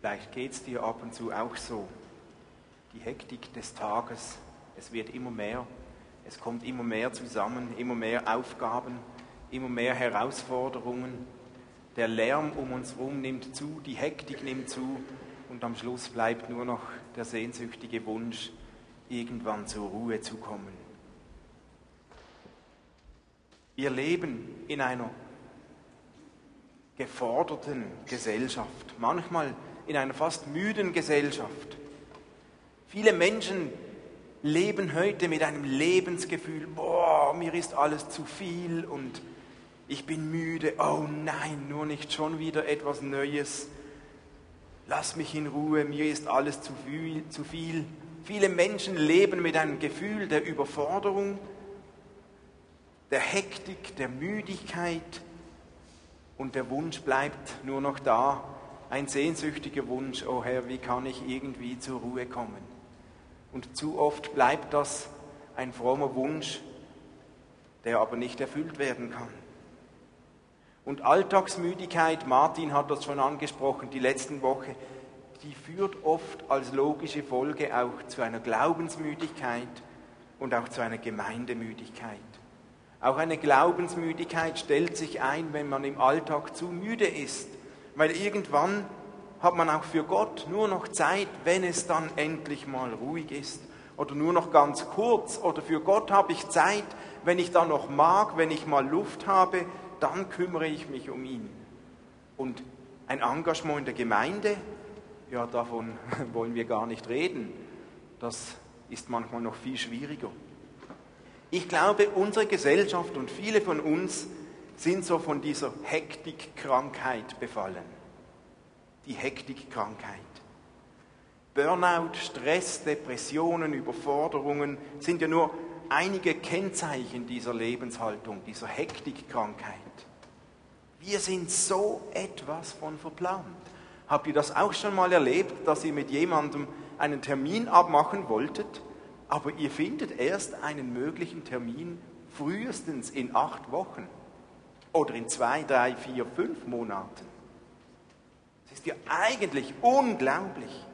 Vielleicht geht es dir ab und zu auch so. Die Hektik des Tages, es wird immer mehr, es kommt immer mehr zusammen, immer mehr Aufgaben, immer mehr Herausforderungen. Der Lärm um uns herum nimmt zu, die Hektik nimmt zu und am Schluss bleibt nur noch der sehnsüchtige Wunsch, irgendwann zur Ruhe zu kommen. Wir leben in einer geforderten Gesellschaft, manchmal in einer fast müden Gesellschaft. Viele Menschen leben heute mit einem Lebensgefühl, boah, mir ist alles zu viel und ich bin müde, oh nein, nur nicht schon wieder etwas Neues. Lass mich in Ruhe, mir ist alles zu viel, zu viel. Viele Menschen leben mit einem Gefühl der Überforderung, der Hektik, der Müdigkeit und der Wunsch bleibt nur noch da, ein sehnsüchtiger Wunsch, oh Herr, wie kann ich irgendwie zur Ruhe kommen? Und zu oft bleibt das ein frommer Wunsch, der aber nicht erfüllt werden kann. Und Alltagsmüdigkeit, Martin hat das schon angesprochen, die letzten Woche, die führt oft als logische Folge auch zu einer Glaubensmüdigkeit und auch zu einer Gemeindemüdigkeit. Auch eine Glaubensmüdigkeit stellt sich ein, wenn man im Alltag zu müde ist, weil irgendwann hat man auch für Gott nur noch Zeit, wenn es dann endlich mal ruhig ist oder nur noch ganz kurz oder für Gott habe ich Zeit, wenn ich dann noch mag, wenn ich mal Luft habe, dann kümmere ich mich um ihn. Und ein Engagement in der Gemeinde, ja, davon wollen wir gar nicht reden. Das ist manchmal noch viel schwieriger. Ich glaube, unsere Gesellschaft und viele von uns sind so von dieser Hektikkrankheit befallen. Die Hektikkrankheit. Burnout, Stress, Depressionen, Überforderungen sind ja nur einige Kennzeichen dieser Lebenshaltung, dieser Hektikkrankheit. Wir sind so etwas von verplant. Habt ihr das auch schon mal erlebt, dass ihr mit jemandem einen Termin abmachen wolltet, aber ihr findet erst einen möglichen Termin frühestens in acht Wochen oder in zwei, drei, vier, fünf Monaten? Das ist ja eigentlich unglaublich.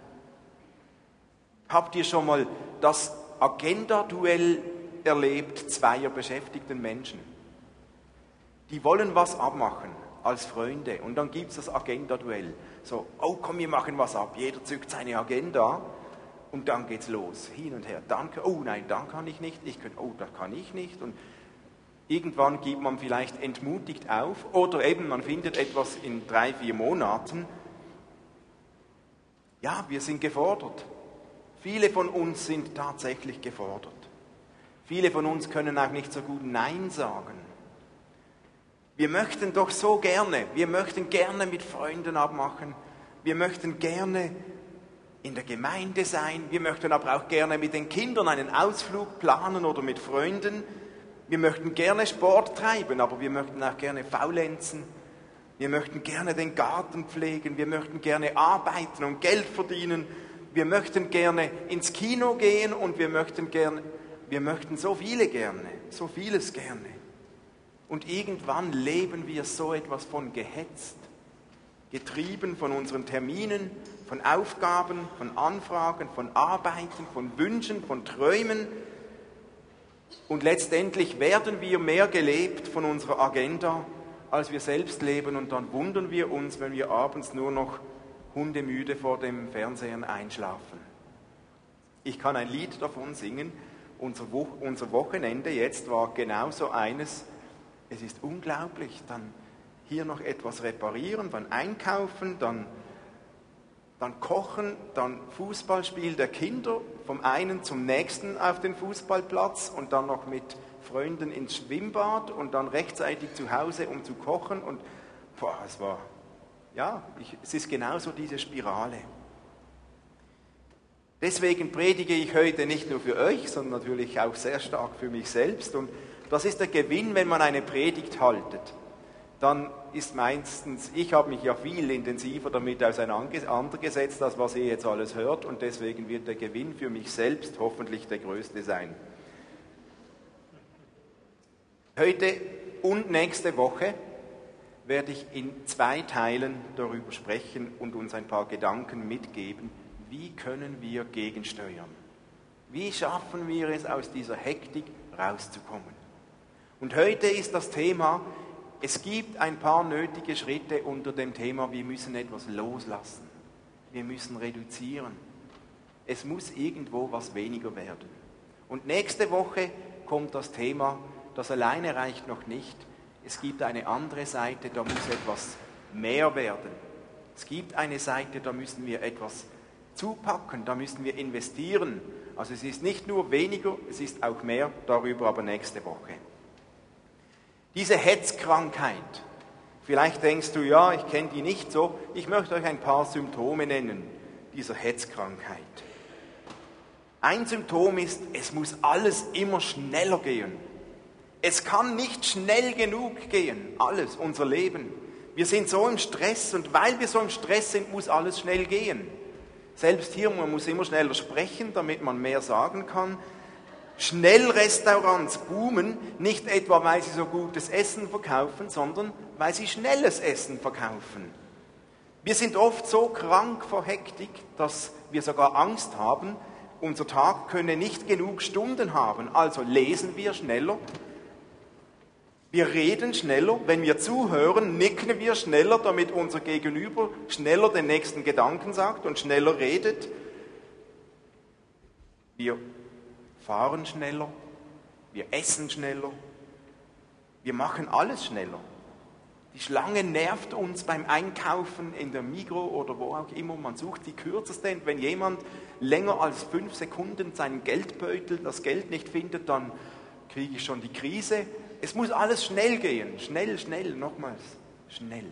Habt ihr schon mal das Agenda-Duell erlebt zweier beschäftigten Menschen. Die wollen was abmachen als Freunde und dann gibt es das Agenda-Duell. So, oh komm, wir machen was ab. Jeder zückt seine Agenda und dann geht's los, hin und her. Danke, oh nein, dann kann ich nicht. Ich kann, oh, da kann ich nicht. Und irgendwann gibt man vielleicht entmutigt auf oder eben man findet etwas in drei, vier Monaten. Ja, wir sind gefordert. Viele von uns sind tatsächlich gefordert. Viele von uns können auch nicht so gut Nein sagen. Wir möchten doch so gerne, wir möchten gerne mit Freunden abmachen, wir möchten gerne in der Gemeinde sein, wir möchten aber auch gerne mit den Kindern einen Ausflug planen oder mit Freunden. Wir möchten gerne Sport treiben, aber wir möchten auch gerne faulenzen. Wir möchten gerne den Garten pflegen, wir möchten gerne arbeiten und Geld verdienen. Wir möchten gerne ins Kino gehen und wir möchten gerne wir möchten so viele gerne, so vieles gerne. Und irgendwann leben wir so etwas von gehetzt, getrieben von unseren Terminen, von Aufgaben, von Anfragen, von Arbeiten, von Wünschen, von Träumen. Und letztendlich werden wir mehr gelebt von unserer Agenda, als wir selbst leben. Und dann wundern wir uns, wenn wir abends nur noch hundemüde vor dem Fernsehen einschlafen. Ich kann ein Lied davon singen, unser, Wo unser Wochenende jetzt war genauso eines. Es ist unglaublich, dann hier noch etwas reparieren, dann einkaufen, dann, dann kochen, dann Fußballspiel der Kinder, vom einen zum nächsten auf den Fußballplatz und dann noch mit Freunden ins Schwimmbad und dann rechtzeitig zu Hause, um zu kochen. Und boah, es war, ja, ich, es ist genauso diese Spirale. Deswegen predige ich heute nicht nur für euch, sondern natürlich auch sehr stark für mich selbst. Und das ist der Gewinn, wenn man eine Predigt haltet. Dann ist meistens, ich habe mich ja viel intensiver damit auseinandergesetzt, als was ihr jetzt alles hört. Und deswegen wird der Gewinn für mich selbst hoffentlich der größte sein. Heute und nächste Woche werde ich in zwei Teilen darüber sprechen und uns ein paar Gedanken mitgeben, wie können wir gegensteuern. Wie schaffen wir es, aus dieser Hektik rauszukommen? Und heute ist das Thema, es gibt ein paar nötige Schritte unter dem Thema, wir müssen etwas loslassen. Wir müssen reduzieren. Es muss irgendwo was weniger werden. Und nächste Woche kommt das Thema, das alleine reicht noch nicht. Es gibt eine andere Seite, da muss etwas mehr werden. Es gibt eine Seite, da müssen wir etwas zupacken, da müssen wir investieren. Also es ist nicht nur weniger, es ist auch mehr, darüber aber nächste Woche. Diese Hetzkrankheit, vielleicht denkst du, ja, ich kenne die nicht so, ich möchte euch ein paar Symptome nennen dieser Hetzkrankheit. Ein Symptom ist, es muss alles immer schneller gehen. Es kann nicht schnell genug gehen, alles, unser Leben. Wir sind so im Stress und weil wir so im Stress sind, muss alles schnell gehen. Selbst hier, man muss immer schneller sprechen, damit man mehr sagen kann. Schnellrestaurants boomen, nicht etwa, weil sie so gutes Essen verkaufen, sondern weil sie schnelles Essen verkaufen. Wir sind oft so krank vor Hektik, dass wir sogar Angst haben, unser Tag könne nicht genug Stunden haben. Also lesen wir schneller, wir reden schneller, wenn wir zuhören, nicken wir schneller, damit unser Gegenüber schneller den nächsten Gedanken sagt und schneller redet. Wir fahren schneller, wir essen schneller, wir machen alles schneller. Die Schlange nervt uns beim Einkaufen in der Migro oder wo auch immer. Man sucht die kürzeste. Und wenn jemand länger als fünf Sekunden seinen Geldbeutel, das Geld nicht findet, dann kriege ich schon die Krise. Es muss alles schnell gehen. Schnell, schnell, nochmals. Schnell.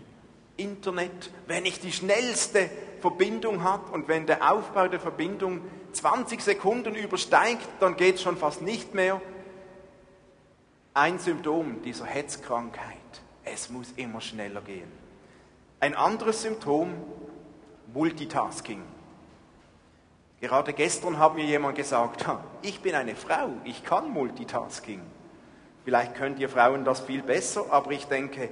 Internet, wenn ich die schnellste Verbindung habe und wenn der Aufbau der Verbindung 20 Sekunden übersteigt, dann geht es schon fast nicht mehr. Ein Symptom dieser Hetzkrankheit. Es muss immer schneller gehen. Ein anderes Symptom, Multitasking. Gerade gestern hat mir jemand gesagt, ich bin eine Frau, ich kann Multitasking. Vielleicht könnt ihr Frauen das viel besser, aber ich denke,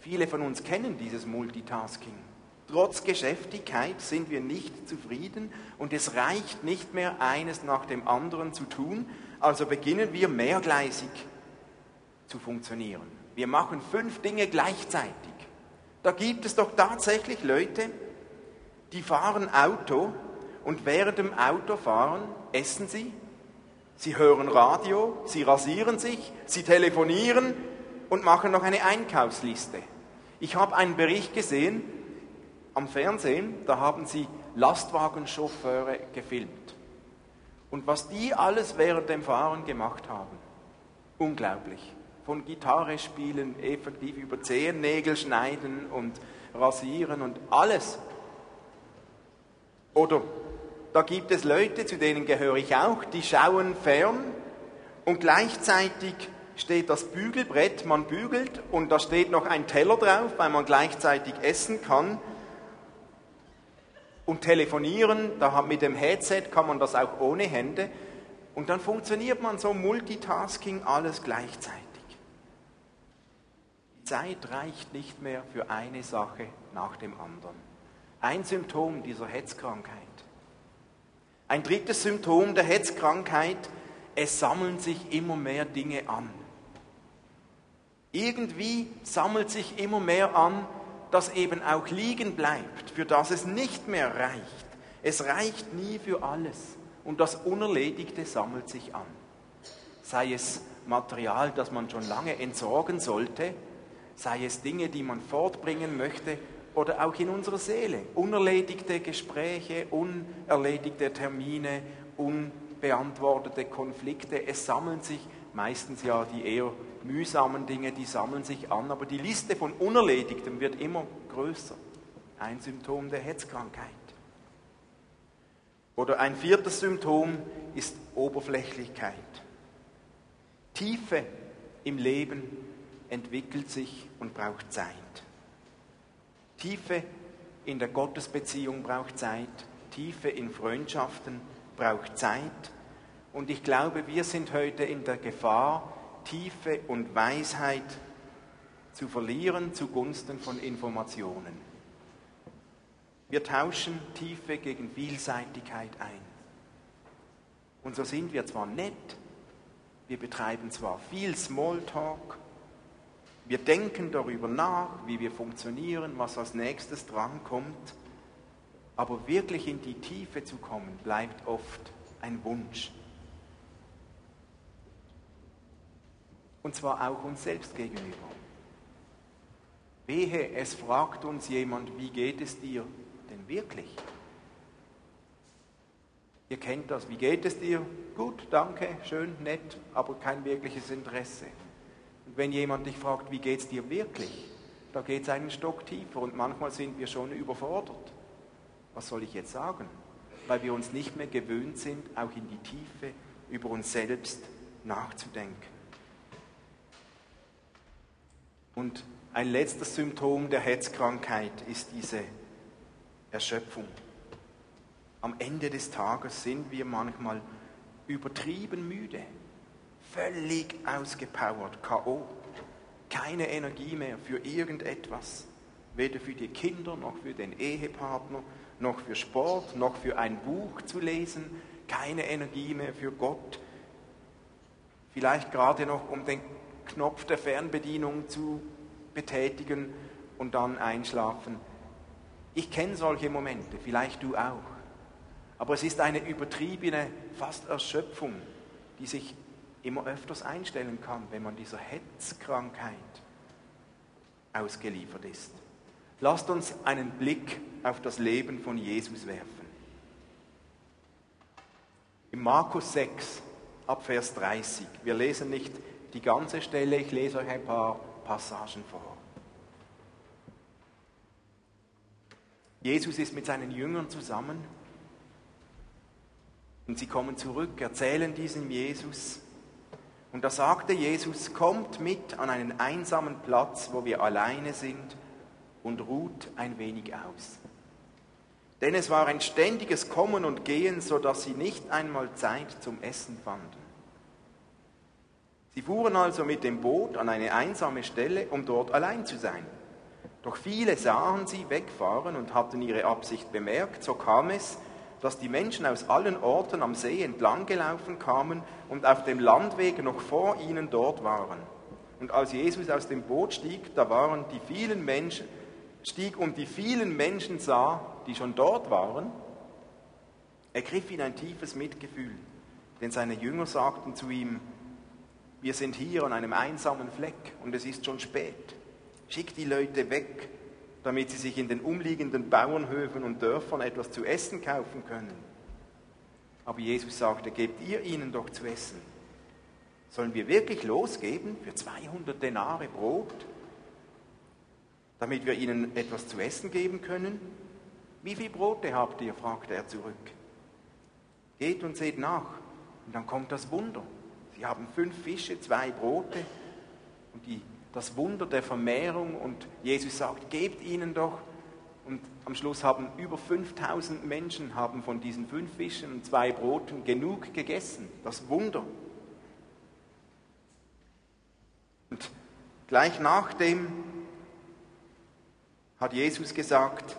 viele von uns kennen dieses Multitasking. Trotz Geschäftigkeit sind wir nicht zufrieden und es reicht nicht mehr, eines nach dem anderen zu tun, also beginnen wir mehrgleisig zu funktionieren. Wir machen fünf Dinge gleichzeitig. Da gibt es doch tatsächlich Leute, die fahren Auto und während dem Autofahren essen sie, sie hören Radio, sie rasieren sich, sie telefonieren und machen noch eine Einkaufsliste. Ich habe einen Bericht gesehen, am Fernsehen, da haben sie Lastwagenchauffeure gefilmt. Und was die alles während dem Fahren gemacht haben, unglaublich. Von Gitarre spielen, effektiv über Zehennägel schneiden und rasieren und alles. Oder da gibt es Leute, zu denen gehöre ich auch, die schauen fern und gleichzeitig steht das Bügelbrett, man bügelt und da steht noch ein Teller drauf, weil man gleichzeitig essen kann und telefonieren, da mit dem Headset kann man das auch ohne Hände und dann funktioniert man so Multitasking alles gleichzeitig. Die Zeit reicht nicht mehr für eine Sache nach dem anderen. Ein Symptom dieser Hetzkrankheit. Ein drittes Symptom der Hetzkrankheit, es sammeln sich immer mehr Dinge an. Irgendwie sammelt sich immer mehr an, das eben auch liegen bleibt, für das es nicht mehr reicht. Es reicht nie für alles und das Unerledigte sammelt sich an. Sei es Material, das man schon lange entsorgen sollte, sei es Dinge, die man fortbringen möchte oder auch in unserer Seele. Unerledigte Gespräche, unerledigte Termine, unbeantwortete Konflikte. Es sammeln sich meistens ja die eher mühsamen Dinge, die sammeln sich an, aber die Liste von Unerledigtem wird immer größer. Ein Symptom der Hetzkrankheit. Oder ein viertes Symptom ist Oberflächlichkeit. Tiefe im Leben entwickelt sich und braucht Zeit. Tiefe in der Gottesbeziehung braucht Zeit. Tiefe in Freundschaften braucht Zeit. Und ich glaube, wir sind heute in der Gefahr, Tiefe und Weisheit zu verlieren zugunsten von Informationen. Wir tauschen Tiefe gegen Vielseitigkeit ein. Und so sind wir zwar nett, wir betreiben zwar viel Smalltalk, wir denken darüber nach, wie wir funktionieren, was als nächstes drankommt, aber wirklich in die Tiefe zu kommen, bleibt oft ein Wunsch. Und zwar auch uns selbst gegenüber. Wehe, es fragt uns jemand, wie geht es dir denn wirklich? Ihr kennt das, wie geht es dir? Gut, danke, schön, nett, aber kein wirkliches Interesse. Und wenn jemand dich fragt, wie geht es dir wirklich? Da geht es einen Stock tiefer und manchmal sind wir schon überfordert. Was soll ich jetzt sagen? Weil wir uns nicht mehr gewöhnt sind, auch in die Tiefe über uns selbst nachzudenken. Und ein letztes Symptom der Hetzkrankheit ist diese Erschöpfung. Am Ende des Tages sind wir manchmal übertrieben müde, völlig ausgepowert, KO, keine Energie mehr für irgendetwas, weder für die Kinder noch für den Ehepartner, noch für Sport, noch für ein Buch zu lesen, keine Energie mehr für Gott, vielleicht gerade noch um den Knopf der Fernbedienung zu betätigen und dann einschlafen. Ich kenne solche Momente, vielleicht du auch. Aber es ist eine übertriebene, fast Erschöpfung, die sich immer öfters einstellen kann, wenn man dieser Hetzkrankheit ausgeliefert ist. Lasst uns einen Blick auf das Leben von Jesus werfen. In Markus 6, ab Vers 30, wir lesen nicht die ganze Stelle, ich lese euch ein paar Passagen vor. Jesus ist mit seinen Jüngern zusammen und sie kommen zurück, erzählen diesem Jesus. Und da sagte Jesus, kommt mit an einen einsamen Platz, wo wir alleine sind und ruht ein wenig aus. Denn es war ein ständiges Kommen und Gehen, so dass sie nicht einmal Zeit zum Essen fanden. Sie fuhren also mit dem Boot an eine einsame Stelle, um dort allein zu sein. Doch viele sahen sie wegfahren und hatten ihre Absicht bemerkt. So kam es, dass die Menschen aus allen Orten am See entlang gelaufen kamen und auf dem Landweg noch vor ihnen dort waren. Und als Jesus aus dem Boot stieg, da waren die vielen Menschen, stieg und die vielen Menschen sah, die schon dort waren, ergriff ihn ein tiefes Mitgefühl, denn seine Jünger sagten zu ihm, wir sind hier an einem einsamen Fleck und es ist schon spät. Schick die Leute weg, damit sie sich in den umliegenden Bauernhöfen und Dörfern etwas zu essen kaufen können. Aber Jesus sagte, gebt ihr ihnen doch zu essen. Sollen wir wirklich losgeben für 200 Denare Brot, damit wir ihnen etwas zu essen geben können? Wie viele Brote habt ihr? fragte er zurück. Geht und seht nach, und dann kommt das Wunder. Sie haben fünf Fische, zwei Brote und die, das Wunder der Vermehrung. Und Jesus sagt, gebt ihnen doch. Und am Schluss haben über 5000 Menschen haben von diesen fünf Fischen und zwei Broten genug gegessen. Das Wunder. Und gleich nachdem hat Jesus gesagt,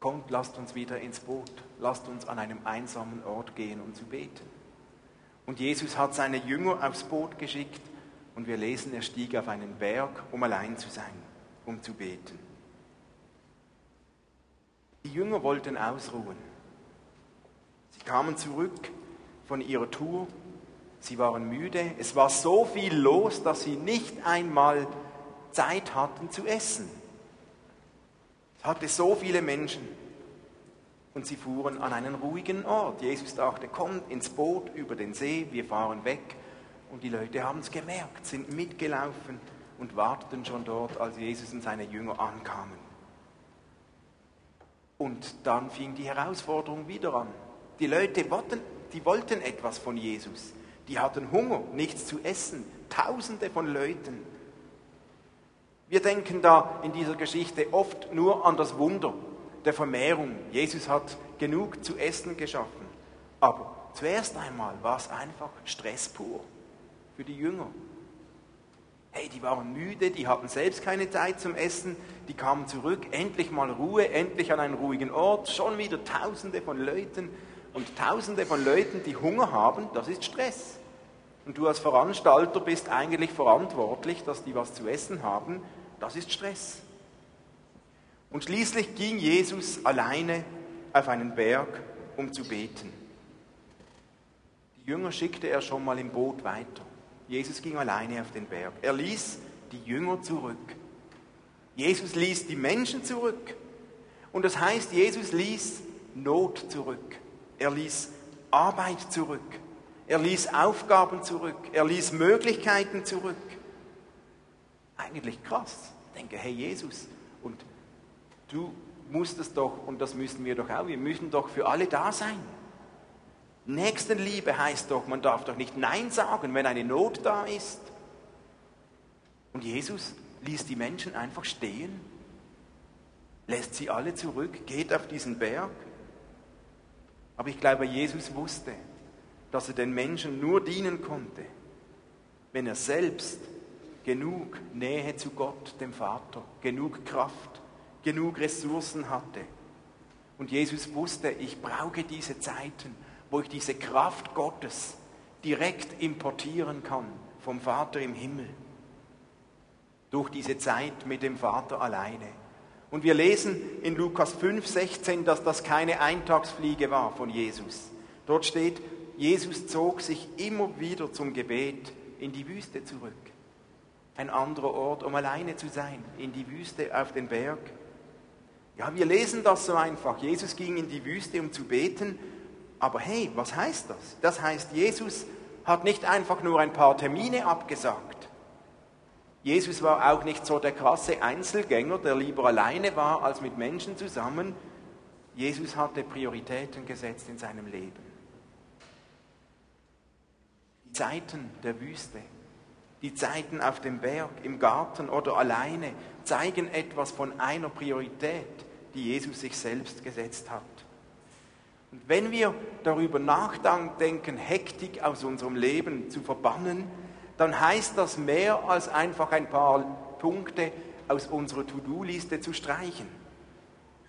Kommt, lasst uns wieder ins Boot, lasst uns an einem einsamen Ort gehen, um zu beten. Und Jesus hat seine Jünger aufs Boot geschickt und wir lesen, er stieg auf einen Berg, um allein zu sein, um zu beten. Die Jünger wollten ausruhen. Sie kamen zurück von ihrer Tour, sie waren müde, es war so viel los, dass sie nicht einmal Zeit hatten zu essen. Es hatte so viele Menschen. Und sie fuhren an einen ruhigen Ort. Jesus dachte, kommt ins Boot über den See, wir fahren weg. Und die Leute haben es gemerkt, sind mitgelaufen und warteten schon dort, als Jesus und seine Jünger ankamen. Und dann fing die Herausforderung wieder an. Die Leute wollten, die wollten etwas von Jesus. Die hatten Hunger, nichts zu essen. Tausende von Leuten. Wir denken da in dieser Geschichte oft nur an das Wunder der Vermehrung. Jesus hat genug zu essen geschaffen. Aber zuerst einmal war es einfach Stress pur für die Jünger. Hey, die waren müde, die hatten selbst keine Zeit zum Essen, die kamen zurück, endlich mal Ruhe, endlich an einen ruhigen Ort, schon wieder Tausende von Leuten und Tausende von Leuten, die Hunger haben, das ist Stress. Und du als Veranstalter bist eigentlich verantwortlich, dass die was zu essen haben, das ist Stress. Und schließlich ging Jesus alleine auf einen Berg, um zu beten. Die Jünger schickte er schon mal im Boot weiter. Jesus ging alleine auf den Berg. Er ließ die Jünger zurück. Jesus ließ die Menschen zurück. Und das heißt, Jesus ließ Not zurück. Er ließ Arbeit zurück. Er ließ Aufgaben zurück. Er ließ Möglichkeiten zurück. Eigentlich krass. Ich denke, hey Jesus, und du musst es doch, und das müssen wir doch auch, wir müssen doch für alle da sein. Nächstenliebe heißt doch, man darf doch nicht Nein sagen, wenn eine Not da ist. Und Jesus ließ die Menschen einfach stehen, lässt sie alle zurück, geht auf diesen Berg. Aber ich glaube, Jesus wusste, dass er den Menschen nur dienen konnte, wenn er selbst genug Nähe zu Gott, dem Vater, genug Kraft, genug Ressourcen hatte. Und Jesus wusste, ich brauche diese Zeiten, wo ich diese Kraft Gottes direkt importieren kann vom Vater im Himmel. Durch diese Zeit mit dem Vater alleine. Und wir lesen in Lukas 5, 16, dass das keine Eintagsfliege war von Jesus. Dort steht, Jesus zog sich immer wieder zum Gebet in die Wüste zurück. Ein anderer Ort, um alleine zu sein, in die Wüste auf den Berg. Ja, wir lesen das so einfach. Jesus ging in die Wüste, um zu beten aber hey, was heißt das? Das heißt, Jesus hat nicht einfach nur ein paar Termine abgesagt. Jesus war auch nicht so der krasse Einzelgänger, der lieber alleine war als mit Menschen zusammen. Jesus hatte Prioritäten gesetzt in seinem Leben. Die Zeiten der Wüste, die Zeiten auf dem Berg, im Garten oder alleine zeigen etwas von einer Priorität, die Jesus sich selbst gesetzt hat. Und wenn wir darüber nachdenken, Hektik aus unserem Leben zu verbannen, dann heißt das mehr als einfach ein paar Punkte aus unserer To-Do-Liste zu streichen.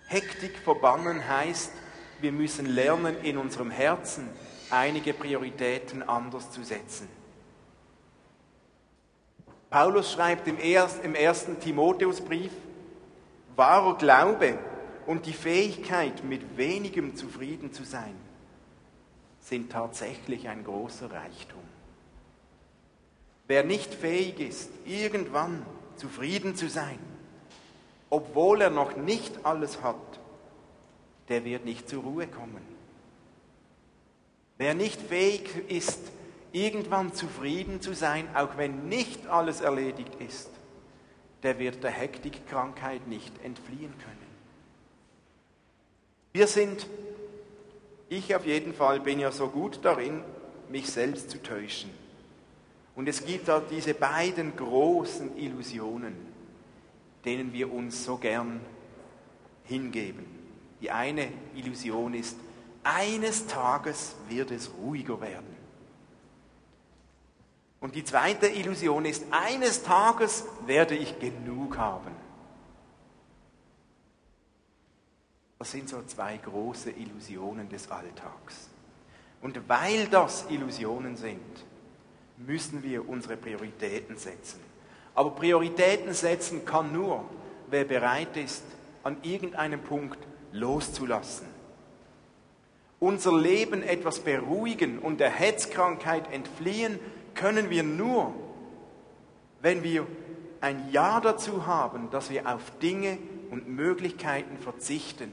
Hektik verbannen heißt, wir müssen lernen, in unserem Herzen einige Prioritäten anders zu setzen. Paulus schreibt im ersten Timotheusbrief, wahrer Glaube und die Fähigkeit, mit wenigem zufrieden zu sein, sind tatsächlich ein großer Reichtum. Wer nicht fähig ist, irgendwann zufrieden zu sein, obwohl er noch nicht alles hat, der wird nicht zur Ruhe kommen. Wer nicht fähig ist, irgendwann zufrieden zu sein, auch wenn nicht alles erledigt ist, der wird der Hektikkrankheit nicht entfliehen können. Wir sind, ich auf jeden Fall bin ja so gut darin, mich selbst zu täuschen. Und es gibt da diese beiden großen Illusionen, denen wir uns so gern hingeben. Die eine Illusion ist, eines Tages wird es ruhiger werden. Und die zweite Illusion ist, eines Tages werde ich genug haben. Das sind so zwei große Illusionen des Alltags. Und weil das Illusionen sind, müssen wir unsere Prioritäten setzen. Aber Prioritäten setzen kann nur, wer bereit ist, an irgendeinem Punkt loszulassen. Unser Leben etwas beruhigen und der Hetzkrankheit entfliehen können wir nur, wenn wir ein Ja dazu haben, dass wir auf Dinge und Möglichkeiten verzichten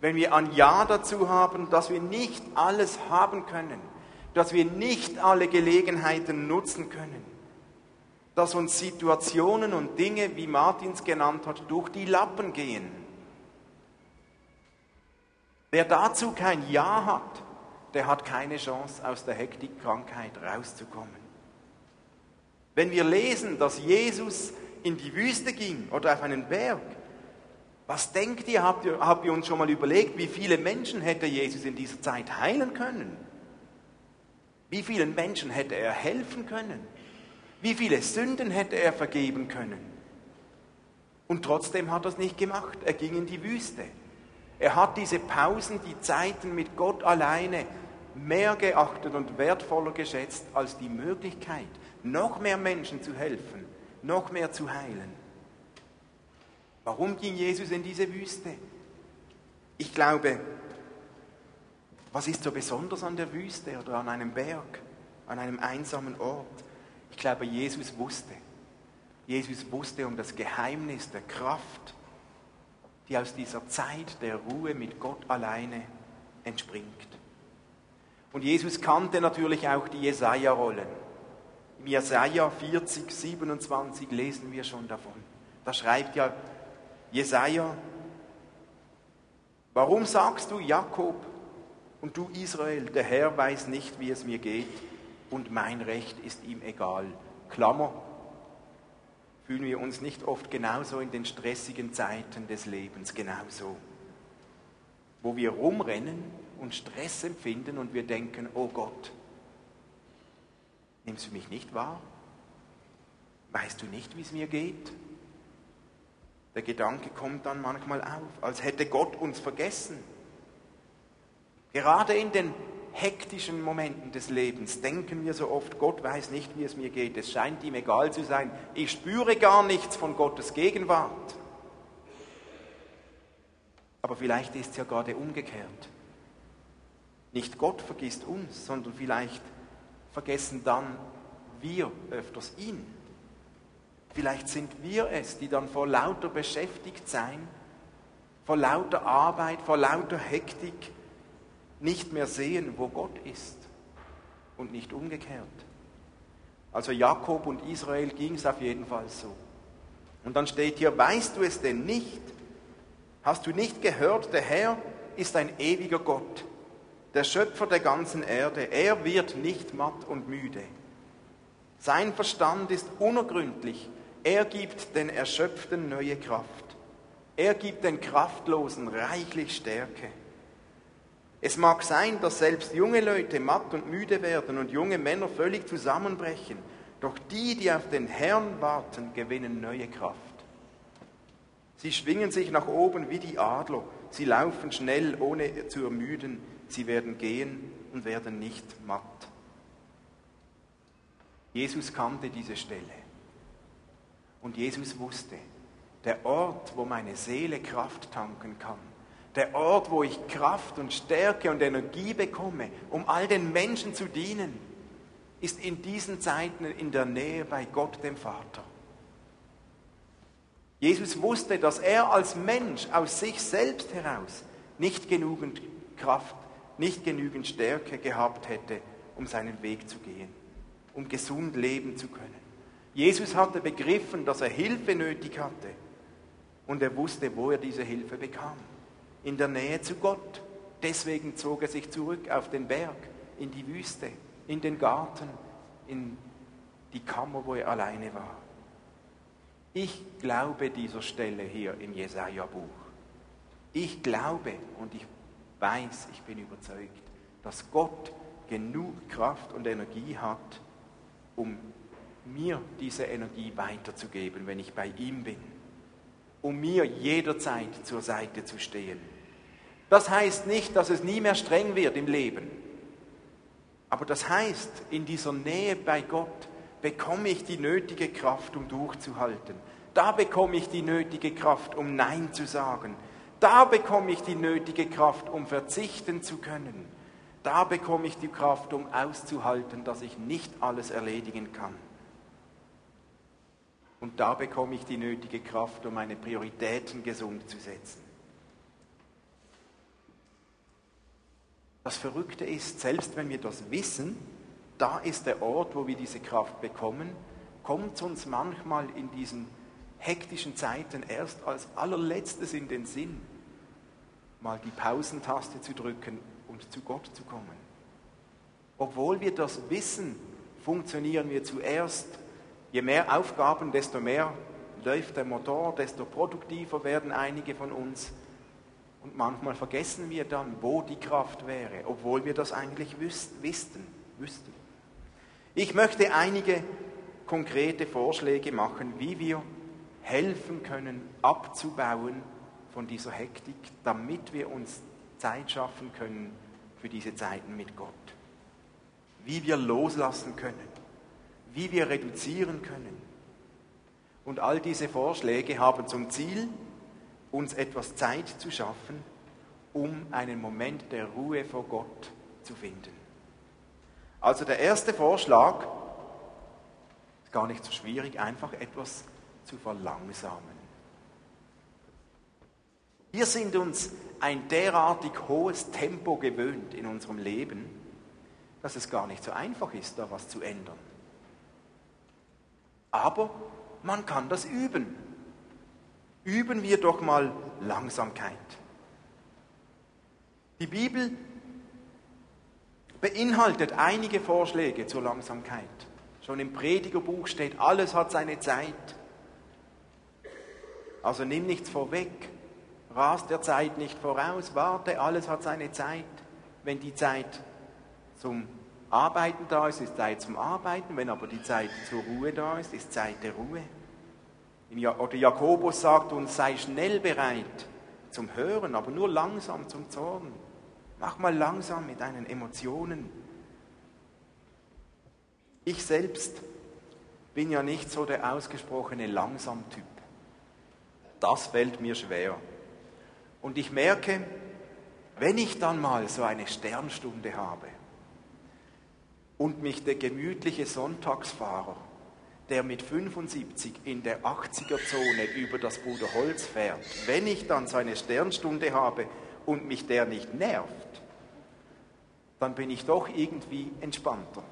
wenn wir ein Ja dazu haben, dass wir nicht alles haben können, dass wir nicht alle Gelegenheiten nutzen können, dass uns Situationen und Dinge, wie Martins genannt hat, durch die Lappen gehen. Wer dazu kein Ja hat, der hat keine Chance, aus der Hektikkrankheit rauszukommen. Wenn wir lesen, dass Jesus in die Wüste ging oder auf einen Berg, was denkt ihr habt, ihr, habt ihr uns schon mal überlegt, wie viele Menschen hätte Jesus in dieser Zeit heilen können? Wie vielen Menschen hätte er helfen können? Wie viele Sünden hätte er vergeben können? Und trotzdem hat er es nicht gemacht. Er ging in die Wüste. Er hat diese Pausen, die Zeiten mit Gott alleine mehr geachtet und wertvoller geschätzt als die Möglichkeit, noch mehr Menschen zu helfen, noch mehr zu heilen. Warum ging Jesus in diese Wüste? Ich glaube, was ist so besonders an der Wüste oder an einem Berg, an einem einsamen Ort? Ich glaube, Jesus wusste. Jesus wusste um das Geheimnis der Kraft, die aus dieser Zeit der Ruhe mit Gott alleine entspringt. Und Jesus kannte natürlich auch die Jesaja-Rollen. Im Jesaja 40, 27 lesen wir schon davon. Da schreibt ja Jesaja, warum sagst du Jakob und du Israel, der Herr weiß nicht, wie es mir geht und mein Recht ist ihm egal. Klammer, fühlen wir uns nicht oft genauso in den stressigen Zeiten des Lebens, genauso. Wo wir rumrennen und Stress empfinden und wir denken, oh Gott, nimmst du mich nicht wahr? Weißt du nicht, wie es mir geht? Der Gedanke kommt dann manchmal auf, als hätte Gott uns vergessen. Gerade in den hektischen Momenten des Lebens denken wir so oft, Gott weiß nicht, wie es mir geht. Es scheint ihm egal zu sein. Ich spüre gar nichts von Gottes Gegenwart. Aber vielleicht ist es ja gerade umgekehrt. Nicht Gott vergisst uns, sondern vielleicht vergessen dann wir öfters ihn. Vielleicht sind wir es, die dann vor lauter beschäftigt sein, vor lauter Arbeit, vor lauter Hektik nicht mehr sehen, wo Gott ist und nicht umgekehrt. Also Jakob und Israel ging es auf jeden Fall so. Und dann steht hier, weißt du es denn nicht? Hast du nicht gehört, der Herr ist ein ewiger Gott, der Schöpfer der ganzen Erde. Er wird nicht matt und müde. Sein Verstand ist unergründlich. Er gibt den Erschöpften neue Kraft. Er gibt den Kraftlosen reichlich Stärke. Es mag sein, dass selbst junge Leute matt und müde werden und junge Männer völlig zusammenbrechen, doch die, die auf den Herrn warten, gewinnen neue Kraft. Sie schwingen sich nach oben wie die Adler, sie laufen schnell, ohne zu ermüden, sie werden gehen und werden nicht matt. Jesus kannte diese Stelle und Jesus wusste, der Ort, wo meine Seele Kraft tanken kann, der Ort, wo ich Kraft und Stärke und Energie bekomme, um all den Menschen zu dienen, ist in diesen Zeiten in der Nähe bei Gott dem Vater. Jesus wusste, dass er als Mensch aus sich selbst heraus nicht genügend Kraft, nicht genügend Stärke gehabt hätte, um seinen Weg zu gehen, um gesund leben zu können. Jesus hatte begriffen, dass er Hilfe nötig hatte und er wusste, wo er diese Hilfe bekam in der Nähe zu Gott. Deswegen zog er sich zurück auf den Berg, in die Wüste, in den Garten, in die Kammer, wo er alleine war. Ich glaube dieser Stelle hier im Jesaja-Buch. Ich glaube und ich weiß, ich bin überzeugt, dass Gott genug Kraft und Energie hat, um mir diese Energie weiterzugeben, wenn ich bei ihm bin um mir jederzeit zur Seite zu stehen. Das heißt nicht, dass es nie mehr streng wird im Leben. Aber das heißt, in dieser Nähe bei Gott bekomme ich die nötige Kraft, um durchzuhalten. Da bekomme ich die nötige Kraft, um Nein zu sagen. Da bekomme ich die nötige Kraft, um verzichten zu können. Da bekomme ich die Kraft, um auszuhalten, dass ich nicht alles erledigen kann. Und da bekomme ich die nötige Kraft, um meine Prioritäten gesund zu setzen. Das Verrückte ist, selbst wenn wir das wissen, da ist der Ort, wo wir diese Kraft bekommen, kommt uns manchmal in diesen hektischen Zeiten erst als allerletztes in den Sinn, mal die Pausentaste zu drücken und zu Gott zu kommen. Obwohl wir das wissen, funktionieren wir zuerst Je mehr Aufgaben, desto mehr läuft der Motor, desto produktiver werden einige von uns. Und manchmal vergessen wir dann, wo die Kraft wäre, obwohl wir das eigentlich wüssten. wüssten. Ich möchte einige konkrete Vorschläge machen, wie wir helfen können, abzubauen von dieser Hektik, damit wir uns Zeit schaffen können für diese Zeiten mit Gott. Wie wir loslassen können, wie wir reduzieren können. Und all diese Vorschläge haben zum Ziel, uns etwas Zeit zu schaffen, um einen Moment der Ruhe vor Gott zu finden. Also der erste Vorschlag, ist gar nicht so schwierig, einfach etwas zu verlangsamen. Wir sind uns ein derartig hohes Tempo gewöhnt in unserem Leben, dass es gar nicht so einfach ist, da was zu ändern. Aber man kann das üben. Üben wir doch mal Langsamkeit. Die Bibel beinhaltet einige Vorschläge zur Langsamkeit. Schon im Predigerbuch steht, alles hat seine Zeit. Also nimm nichts vorweg, rast der Zeit nicht voraus, warte, alles hat seine Zeit. Wenn die Zeit zum Arbeiten da ist, ist Zeit zum Arbeiten, wenn aber die Zeit zur Ruhe da ist, ist Zeit der Ruhe. Oder Jakobus sagt uns, sei schnell bereit zum Hören, aber nur langsam zum Zorn. Mach mal langsam mit deinen Emotionen. Ich selbst bin ja nicht so der ausgesprochene Langsam-Typ. Das fällt mir schwer. Und ich merke, wenn ich dann mal so eine Sternstunde habe und mich der gemütliche Sonntagsfahrer, der mit 75 in der 80er-Zone über das Bruderholz fährt, wenn ich dann so eine Sternstunde habe und mich der nicht nervt, dann bin ich doch irgendwie entspannter.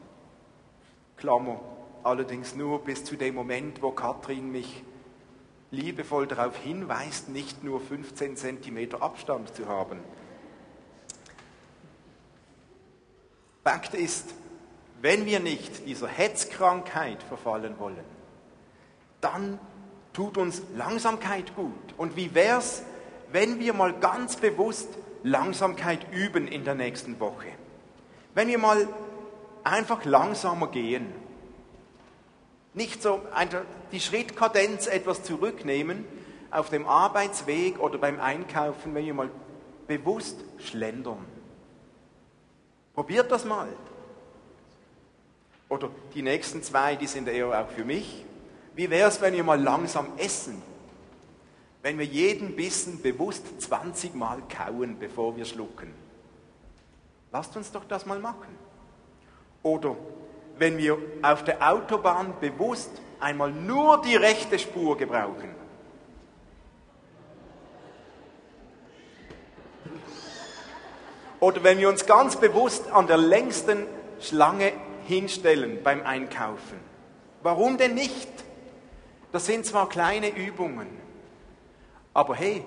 Klammer, allerdings nur bis zu dem Moment, wo Katrin mich liebevoll darauf hinweist, nicht nur 15 cm Abstand zu haben. Fakt ist, wenn wir nicht dieser Hetzkrankheit verfallen wollen, dann tut uns Langsamkeit gut. Und wie wäre es, wenn wir mal ganz bewusst Langsamkeit üben in der nächsten Woche? Wenn wir mal einfach langsamer gehen, nicht so die Schrittkadenz etwas zurücknehmen auf dem Arbeitsweg oder beim Einkaufen, wenn wir mal bewusst schlendern. Probiert das mal. Oder die nächsten zwei, die sind eher auch für mich. Wie wäre es, wenn wir mal langsam essen? Wenn wir jeden Bissen bewusst 20 Mal kauen, bevor wir schlucken. Lasst uns doch das mal machen. Oder wenn wir auf der Autobahn bewusst einmal nur die rechte Spur gebrauchen. Oder wenn wir uns ganz bewusst an der längsten Schlange hinstellen beim Einkaufen. Warum denn nicht? Das sind zwar kleine Übungen, aber hey,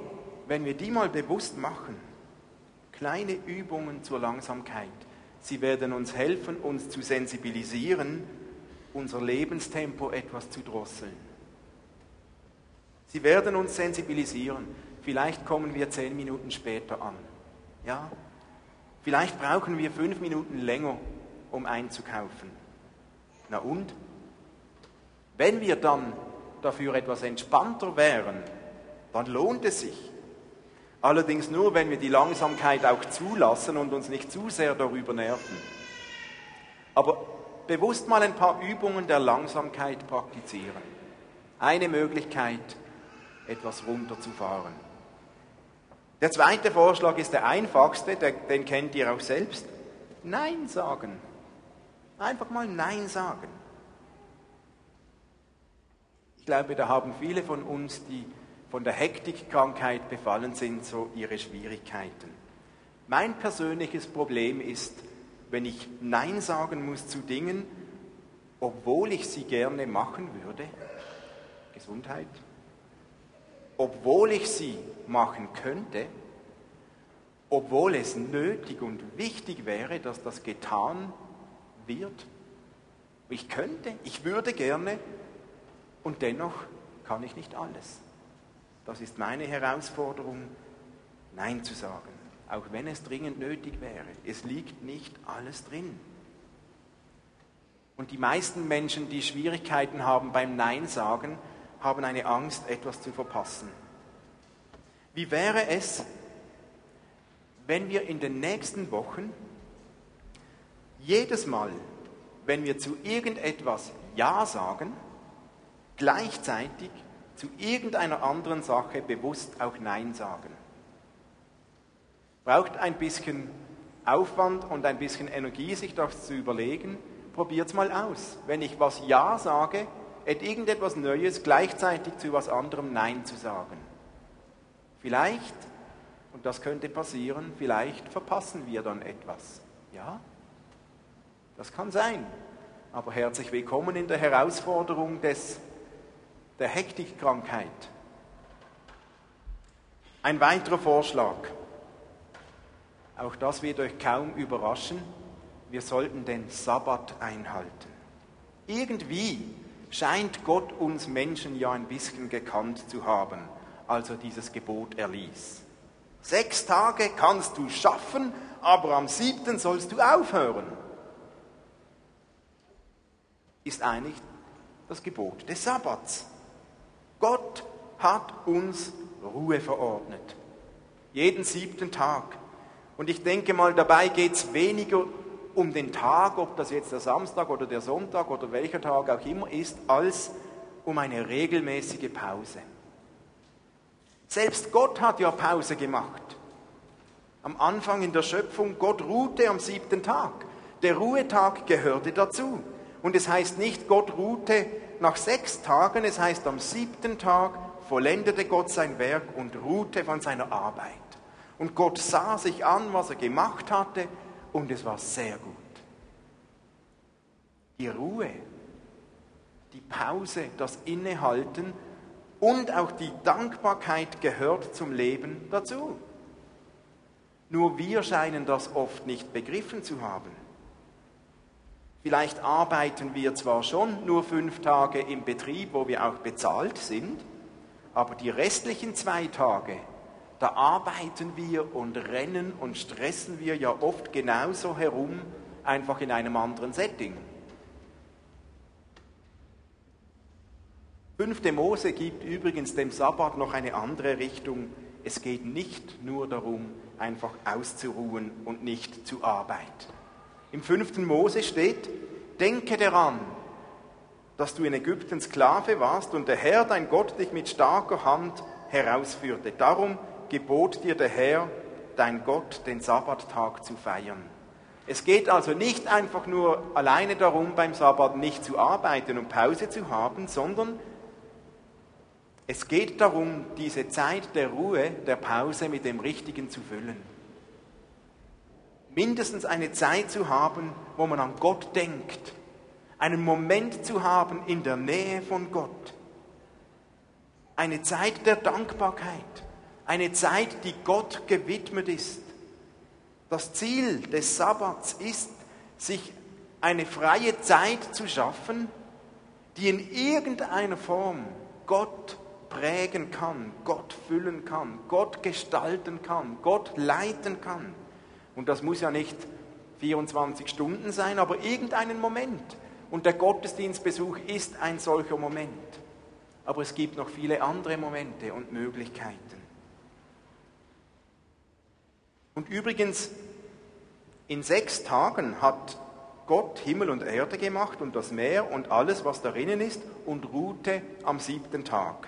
wenn wir die mal bewusst machen, kleine Übungen zur Langsamkeit. Sie werden uns helfen, uns zu sensibilisieren, unser Lebenstempo etwas zu drosseln. Sie werden uns sensibilisieren. Vielleicht kommen wir zehn Minuten später an. Ja? Vielleicht brauchen wir fünf Minuten länger, um einzukaufen. Na und? Wenn wir dann dafür etwas entspannter wären, dann lohnt es sich. Allerdings nur, wenn wir die Langsamkeit auch zulassen und uns nicht zu sehr darüber nerven. Aber bewusst mal ein paar Übungen der Langsamkeit praktizieren. Eine Möglichkeit, etwas runterzufahren. Der zweite Vorschlag ist der einfachste, den kennt ihr auch selbst. Nein sagen. Einfach mal Nein sagen. Ich glaube, da haben viele von uns, die von der Hektikkrankheit befallen sind, so ihre Schwierigkeiten. Mein persönliches Problem ist, wenn ich Nein sagen muss zu Dingen, obwohl ich sie gerne machen würde, Gesundheit, obwohl ich sie machen könnte, obwohl es nötig und wichtig wäre, dass das getan wird. Ich könnte, ich würde gerne und dennoch kann ich nicht alles. Das ist meine Herausforderung, Nein zu sagen, auch wenn es dringend nötig wäre. Es liegt nicht alles drin. Und die meisten Menschen, die Schwierigkeiten haben beim Nein sagen, haben eine Angst, etwas zu verpassen. Wie wäre es, wenn wir in den nächsten Wochen jedes Mal, wenn wir zu irgendetwas Ja sagen, gleichzeitig zu irgendeiner anderen Sache bewusst auch Nein sagen. Braucht ein bisschen Aufwand und ein bisschen Energie, sich das zu überlegen. Probiert es mal aus. Wenn ich was Ja sage, et irgendetwas Neues gleichzeitig zu was anderem Nein zu sagen. Vielleicht, und das könnte passieren, vielleicht verpassen wir dann etwas. Ja, das kann sein. Aber herzlich willkommen in der Herausforderung des, der Hektikkrankheit. Ein weiterer Vorschlag. Auch das wird euch kaum überraschen. Wir sollten den Sabbat einhalten. Irgendwie scheint Gott uns Menschen ja ein bisschen gekannt zu haben, als er dieses Gebot erließ. Sechs Tage kannst du schaffen, aber am siebten sollst du aufhören. Ist eigentlich das Gebot des Sabbats. Gott hat uns Ruhe verordnet. Jeden siebten Tag. Und ich denke mal, dabei geht es weniger um den Tag, ob das jetzt der Samstag oder der Sonntag oder welcher Tag auch immer ist, als um eine regelmäßige Pause. Selbst Gott hat ja Pause gemacht. Am Anfang in der Schöpfung, Gott ruhte am siebten Tag. Der Ruhetag gehörte dazu. Und es heißt nicht, Gott ruhte nach sechs Tagen, es heißt am siebten Tag vollendete Gott sein Werk und ruhte von seiner Arbeit. Und Gott sah sich an, was er gemacht hatte, und es war sehr gut. Die Ruhe, die Pause, das Innehalten und auch die Dankbarkeit gehört zum Leben dazu. Nur wir scheinen das oft nicht begriffen zu haben. Vielleicht arbeiten wir zwar schon nur fünf Tage im Betrieb, wo wir auch bezahlt sind, aber die restlichen zwei Tage da arbeiten wir und rennen und stressen wir ja oft genauso herum, einfach in einem anderen Setting. Fünfte Mose gibt übrigens dem Sabbat noch eine andere Richtung. Es geht nicht nur darum, einfach auszuruhen und nicht zu arbeiten. Im fünften Mose steht, denke daran, dass du in Ägypten Sklave warst und der Herr, dein Gott, dich mit starker Hand herausführte. Darum gebot dir der Herr, dein Gott, den Sabbattag zu feiern. Es geht also nicht einfach nur alleine darum, beim Sabbat nicht zu arbeiten und Pause zu haben, sondern es geht darum, diese Zeit der Ruhe, der Pause mit dem Richtigen zu füllen. Mindestens eine Zeit zu haben, wo man an Gott denkt. Einen Moment zu haben in der Nähe von Gott. Eine Zeit der Dankbarkeit eine Zeit, die Gott gewidmet ist. Das Ziel des Sabbats ist, sich eine freie Zeit zu schaffen, die in irgendeiner Form Gott prägen kann, Gott füllen kann, Gott gestalten kann, Gott leiten kann. Und das muss ja nicht 24 Stunden sein, aber irgendeinen Moment. Und der Gottesdienstbesuch ist ein solcher Moment. Aber es gibt noch viele andere Momente und Möglichkeiten. Und übrigens, in sechs Tagen hat Gott Himmel und Erde gemacht und das Meer und alles, was darin ist, und ruhte am siebten Tag.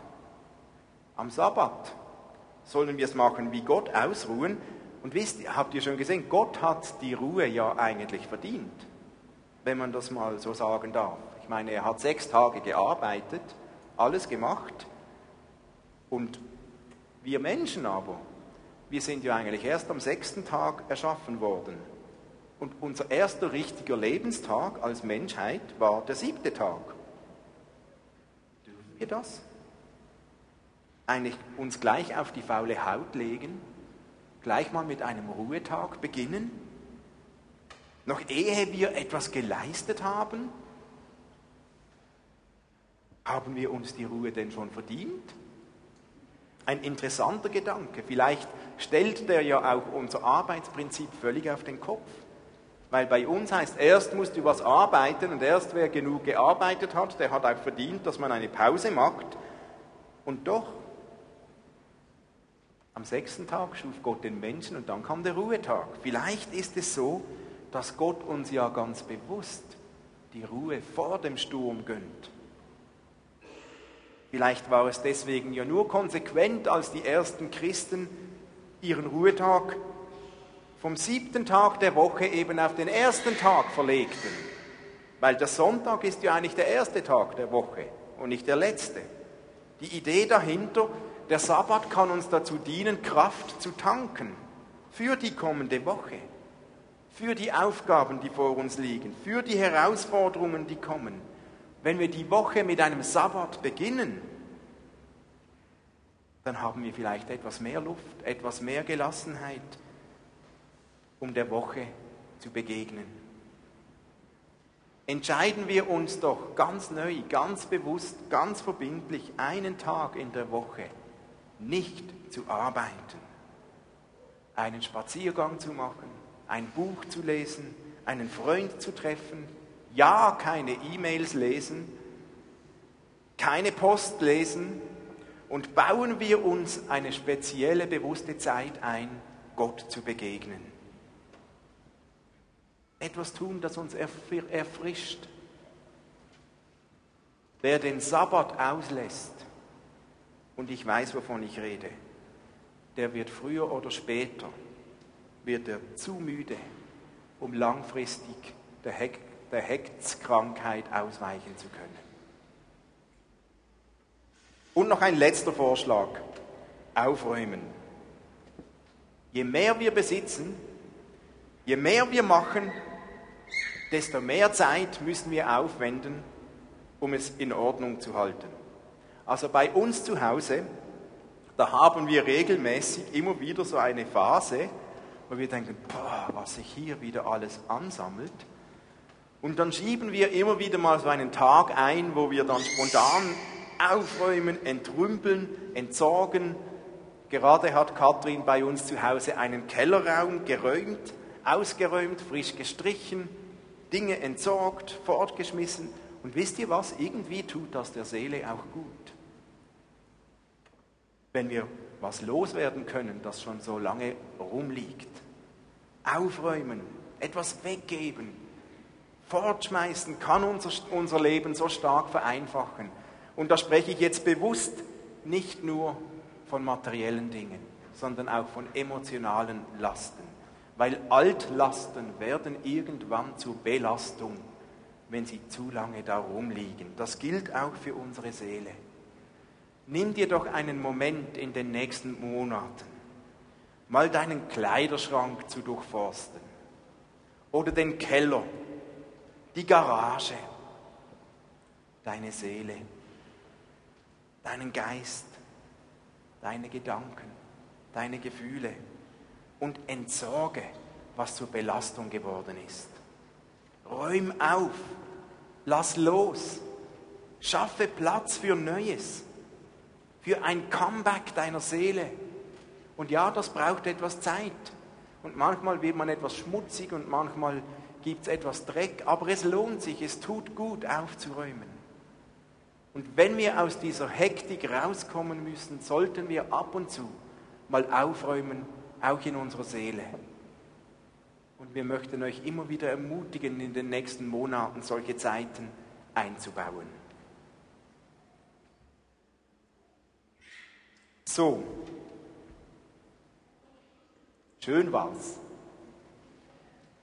Am Sabbat sollen wir es machen, wie Gott ausruhen. Und wisst ihr, habt ihr schon gesehen, Gott hat die Ruhe ja eigentlich verdient, wenn man das mal so sagen darf. Ich meine, er hat sechs Tage gearbeitet, alles gemacht. Und wir Menschen aber, wir sind ja eigentlich erst am sechsten Tag erschaffen worden. Und unser erster richtiger Lebenstag als Menschheit war der siebte Tag. Dürfen wir das? Eigentlich uns gleich auf die faule Haut legen? Gleich mal mit einem Ruhetag beginnen? Noch ehe wir etwas geleistet haben? Haben wir uns die Ruhe denn schon verdient? Ein interessanter Gedanke. Vielleicht stellt der ja auch unser Arbeitsprinzip völlig auf den Kopf. Weil bei uns heißt, erst musst du was arbeiten und erst wer genug gearbeitet hat, der hat auch verdient, dass man eine Pause macht. Und doch, am sechsten Tag schuf Gott den Menschen und dann kam der Ruhetag. Vielleicht ist es so, dass Gott uns ja ganz bewusst die Ruhe vor dem Sturm gönnt. Vielleicht war es deswegen ja nur konsequent, als die ersten Christen ihren Ruhetag vom siebten Tag der Woche eben auf den ersten Tag verlegten. Weil der Sonntag ist ja eigentlich der erste Tag der Woche und nicht der letzte. Die Idee dahinter, der Sabbat kann uns dazu dienen, Kraft zu tanken für die kommende Woche, für die Aufgaben, die vor uns liegen, für die Herausforderungen, die kommen. Wenn wir die Woche mit einem Sabbat beginnen, dann haben wir vielleicht etwas mehr Luft, etwas mehr Gelassenheit, um der Woche zu begegnen. Entscheiden wir uns doch ganz neu, ganz bewusst, ganz verbindlich, einen Tag in der Woche nicht zu arbeiten, einen Spaziergang zu machen, ein Buch zu lesen, einen Freund zu treffen, ja keine E-Mails lesen, keine Post lesen. Und bauen wir uns eine spezielle bewusste Zeit ein, Gott zu begegnen. Etwas tun, das uns erfrischt. Wer den Sabbat auslässt, und ich weiß, wovon ich rede, der wird früher oder später, wird er zu müde, um langfristig der, Heck, der Heckskrankheit ausweichen zu können. Und noch ein letzter Vorschlag, aufräumen. Je mehr wir besitzen, je mehr wir machen, desto mehr Zeit müssen wir aufwenden, um es in Ordnung zu halten. Also bei uns zu Hause, da haben wir regelmäßig immer wieder so eine Phase, wo wir denken, boah, was sich hier wieder alles ansammelt. Und dann schieben wir immer wieder mal so einen Tag ein, wo wir dann spontan aufräumen, entrümpeln, entsorgen. Gerade hat Kathrin bei uns zu Hause einen Kellerraum geräumt, ausgeräumt, frisch gestrichen, Dinge entsorgt, fortgeschmissen. Und wisst ihr was? Irgendwie tut das der Seele auch gut. Wenn wir was loswerden können, das schon so lange rumliegt. Aufräumen, etwas weggeben, fortschmeißen kann unser, unser Leben so stark vereinfachen. Und da spreche ich jetzt bewusst nicht nur von materiellen Dingen, sondern auch von emotionalen Lasten weil Altlasten werden irgendwann zur Belastung, wenn sie zu lange da rumliegen. Das gilt auch für unsere Seele. Nimm dir doch einen Moment in den nächsten Monaten, mal deinen Kleiderschrank zu durchforsten. Oder den Keller, die Garage, deine Seele, deinen Geist, deine Gedanken, deine Gefühle und entsorge, was zur Belastung geworden ist. Räum auf, lass los, schaffe Platz für Neues, für ein Comeback deiner Seele. Und ja, das braucht etwas Zeit. Und manchmal wird man etwas schmutzig und manchmal gibt es etwas Dreck, aber es lohnt sich, es tut gut aufzuräumen. Und wenn wir aus dieser Hektik rauskommen müssen, sollten wir ab und zu mal aufräumen auch in unserer Seele. Und wir möchten euch immer wieder ermutigen, in den nächsten Monaten solche Zeiten einzubauen. So, schön war's.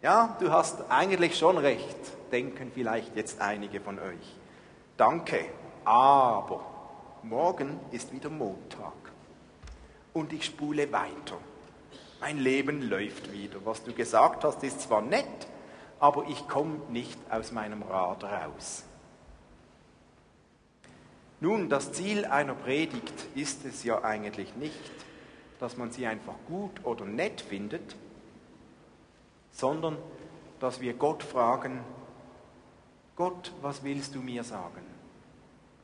Ja, du hast eigentlich schon recht, denken vielleicht jetzt einige von euch. Danke, aber morgen ist wieder Montag und ich spule weiter mein Leben läuft wieder. Was du gesagt hast, ist zwar nett, aber ich komme nicht aus meinem Rad raus. Nun, das Ziel einer Predigt ist es ja eigentlich nicht, dass man sie einfach gut oder nett findet, sondern dass wir Gott fragen, Gott, was willst du mir sagen?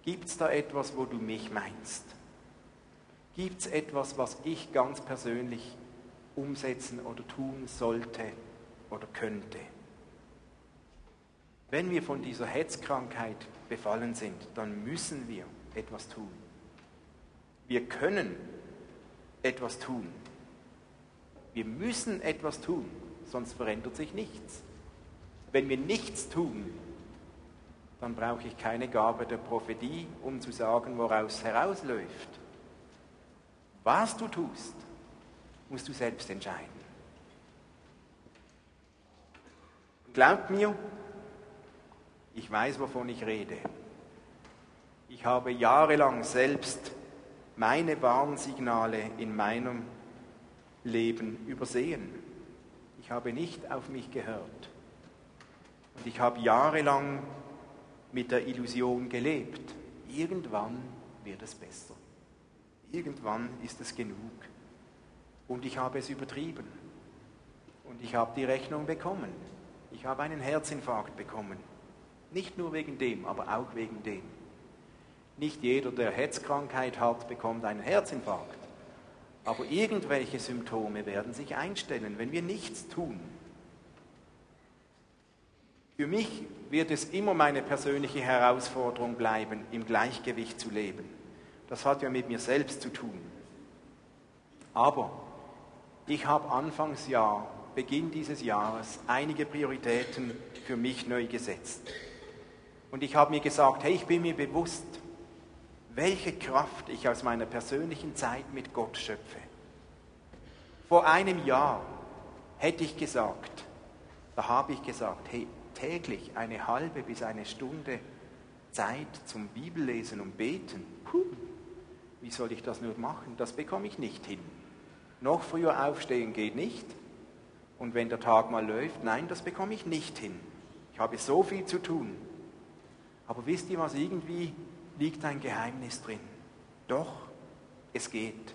Gibt es da etwas, wo du mich meinst? Gibt es etwas, was ich ganz persönlich umsetzen oder tun sollte oder könnte. Wenn wir von dieser Hetzkrankheit befallen sind, dann müssen wir etwas tun. Wir können etwas tun. Wir müssen etwas tun, sonst verändert sich nichts. Wenn wir nichts tun, dann brauche ich keine Gabe der Prophetie, um zu sagen, woraus herausläuft. Was du tust, musst du selbst entscheiden. Glaubt mir, ich weiß, wovon ich rede. Ich habe jahrelang selbst meine Warnsignale in meinem Leben übersehen. Ich habe nicht auf mich gehört. Und ich habe jahrelang mit der Illusion gelebt. Irgendwann wird es besser. Irgendwann ist es genug. Und ich habe es übertrieben. Und ich habe die Rechnung bekommen. Ich habe einen Herzinfarkt bekommen. Nicht nur wegen dem, aber auch wegen dem. Nicht jeder, der Herzkrankheit hat, bekommt einen Herzinfarkt. Aber irgendwelche Symptome werden sich einstellen, wenn wir nichts tun. Für mich wird es immer meine persönliche Herausforderung bleiben, im Gleichgewicht zu leben. Das hat ja mit mir selbst zu tun. Aber ich habe Anfangsjahr, Beginn dieses Jahres, einige Prioritäten für mich neu gesetzt. Und ich habe mir gesagt, hey, ich bin mir bewusst, welche Kraft ich aus meiner persönlichen Zeit mit Gott schöpfe. Vor einem Jahr hätte ich gesagt, da habe ich gesagt, hey, täglich eine halbe bis eine Stunde Zeit zum Bibellesen und Beten. Puh, wie soll ich das nur machen? Das bekomme ich nicht hin. Noch früher aufstehen geht nicht. Und wenn der Tag mal läuft, nein, das bekomme ich nicht hin. Ich habe so viel zu tun. Aber wisst ihr was, irgendwie liegt ein Geheimnis drin. Doch, es geht.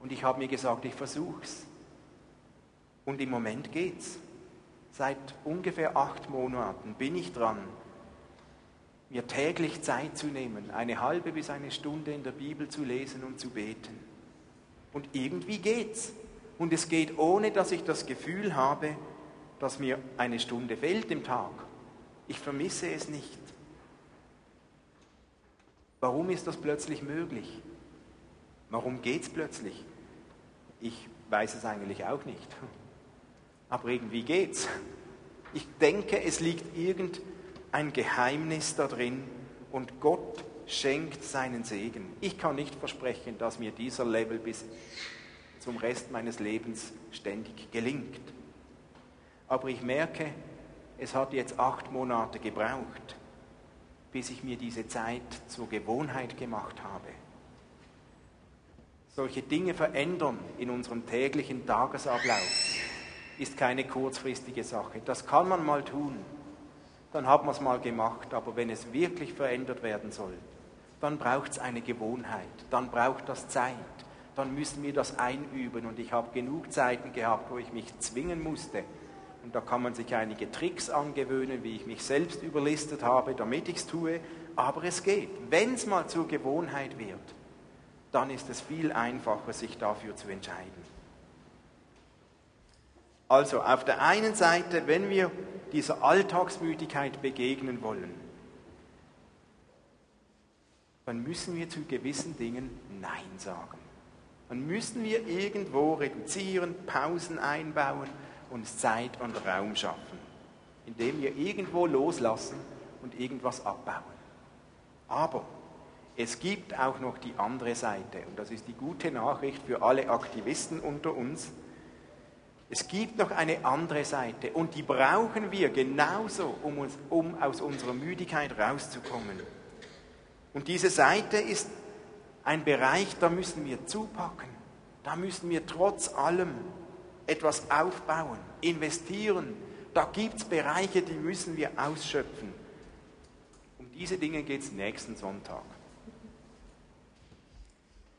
Und ich habe mir gesagt, ich versuche es. Und im Moment geht's. Seit ungefähr acht Monaten bin ich dran, mir täglich Zeit zu nehmen, eine halbe bis eine Stunde in der Bibel zu lesen und zu beten. Und irgendwie geht's. Und es geht ohne, dass ich das Gefühl habe, dass mir eine Stunde fehlt im Tag. Ich vermisse es nicht. Warum ist das plötzlich möglich? Warum geht es plötzlich? Ich weiß es eigentlich auch nicht. Aber irgendwie geht's. Ich denke, es liegt irgendein Geheimnis da drin und Gott schenkt seinen Segen. Ich kann nicht versprechen, dass mir dieser Level bis zum Rest meines Lebens ständig gelingt. Aber ich merke, es hat jetzt acht Monate gebraucht, bis ich mir diese Zeit zur Gewohnheit gemacht habe. Solche Dinge verändern in unserem täglichen Tagesablauf ist keine kurzfristige Sache. Das kann man mal tun, dann hat man es mal gemacht, aber wenn es wirklich verändert werden soll, dann braucht es eine Gewohnheit, dann braucht das Zeit, dann müssen wir das einüben. Und ich habe genug Zeiten gehabt, wo ich mich zwingen musste, und da kann man sich einige Tricks angewöhnen, wie ich mich selbst überlistet habe, damit ich es tue. Aber es geht. Wenn es mal zur Gewohnheit wird, dann ist es viel einfacher, sich dafür zu entscheiden. Also auf der einen Seite, wenn wir dieser Alltagsmüdigkeit begegnen wollen, dann müssen wir zu gewissen Dingen Nein sagen. Dann müssen wir irgendwo reduzieren, Pausen einbauen uns Zeit und Raum schaffen, indem wir irgendwo loslassen und irgendwas abbauen. Aber es gibt auch noch die andere Seite und das ist die gute Nachricht für alle Aktivisten unter uns. Es gibt noch eine andere Seite und die brauchen wir genauso, um, uns, um aus unserer Müdigkeit rauszukommen. Und diese Seite ist ein Bereich, da müssen wir zupacken. Da müssen wir trotz allem etwas aufbauen, investieren. Da gibt es Bereiche, die müssen wir ausschöpfen. Um diese Dinge geht es nächsten Sonntag.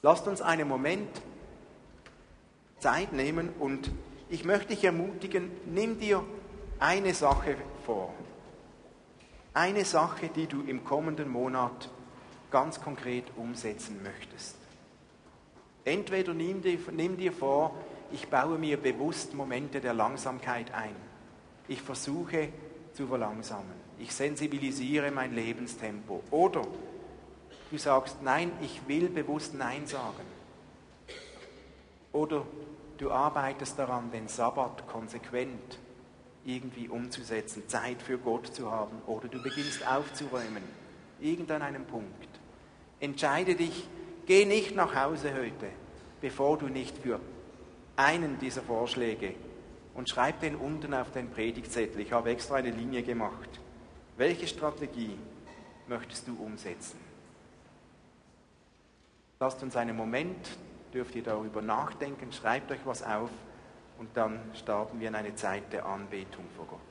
Lasst uns einen Moment Zeit nehmen und ich möchte dich ermutigen, nimm dir eine Sache vor. Eine Sache, die du im kommenden Monat ganz konkret umsetzen möchtest. Entweder nimm dir, nimm dir vor, ich baue mir bewusst Momente der Langsamkeit ein. Ich versuche zu verlangsamen. Ich sensibilisiere mein Lebenstempo. Oder du sagst, nein, ich will bewusst Nein sagen. Oder du arbeitest daran, den Sabbat konsequent irgendwie umzusetzen, Zeit für Gott zu haben. Oder du beginnst aufzuräumen, irgendein einem Punkt. Entscheide dich, geh nicht nach Hause heute, bevor du nicht für einen dieser Vorschläge und schreib den unten auf den Predigtzettel. Ich habe extra eine Linie gemacht. Welche Strategie möchtest du umsetzen? Lasst uns einen Moment, dürft ihr darüber nachdenken, schreibt euch was auf und dann starten wir in eine Zeit der Anbetung vor Gott.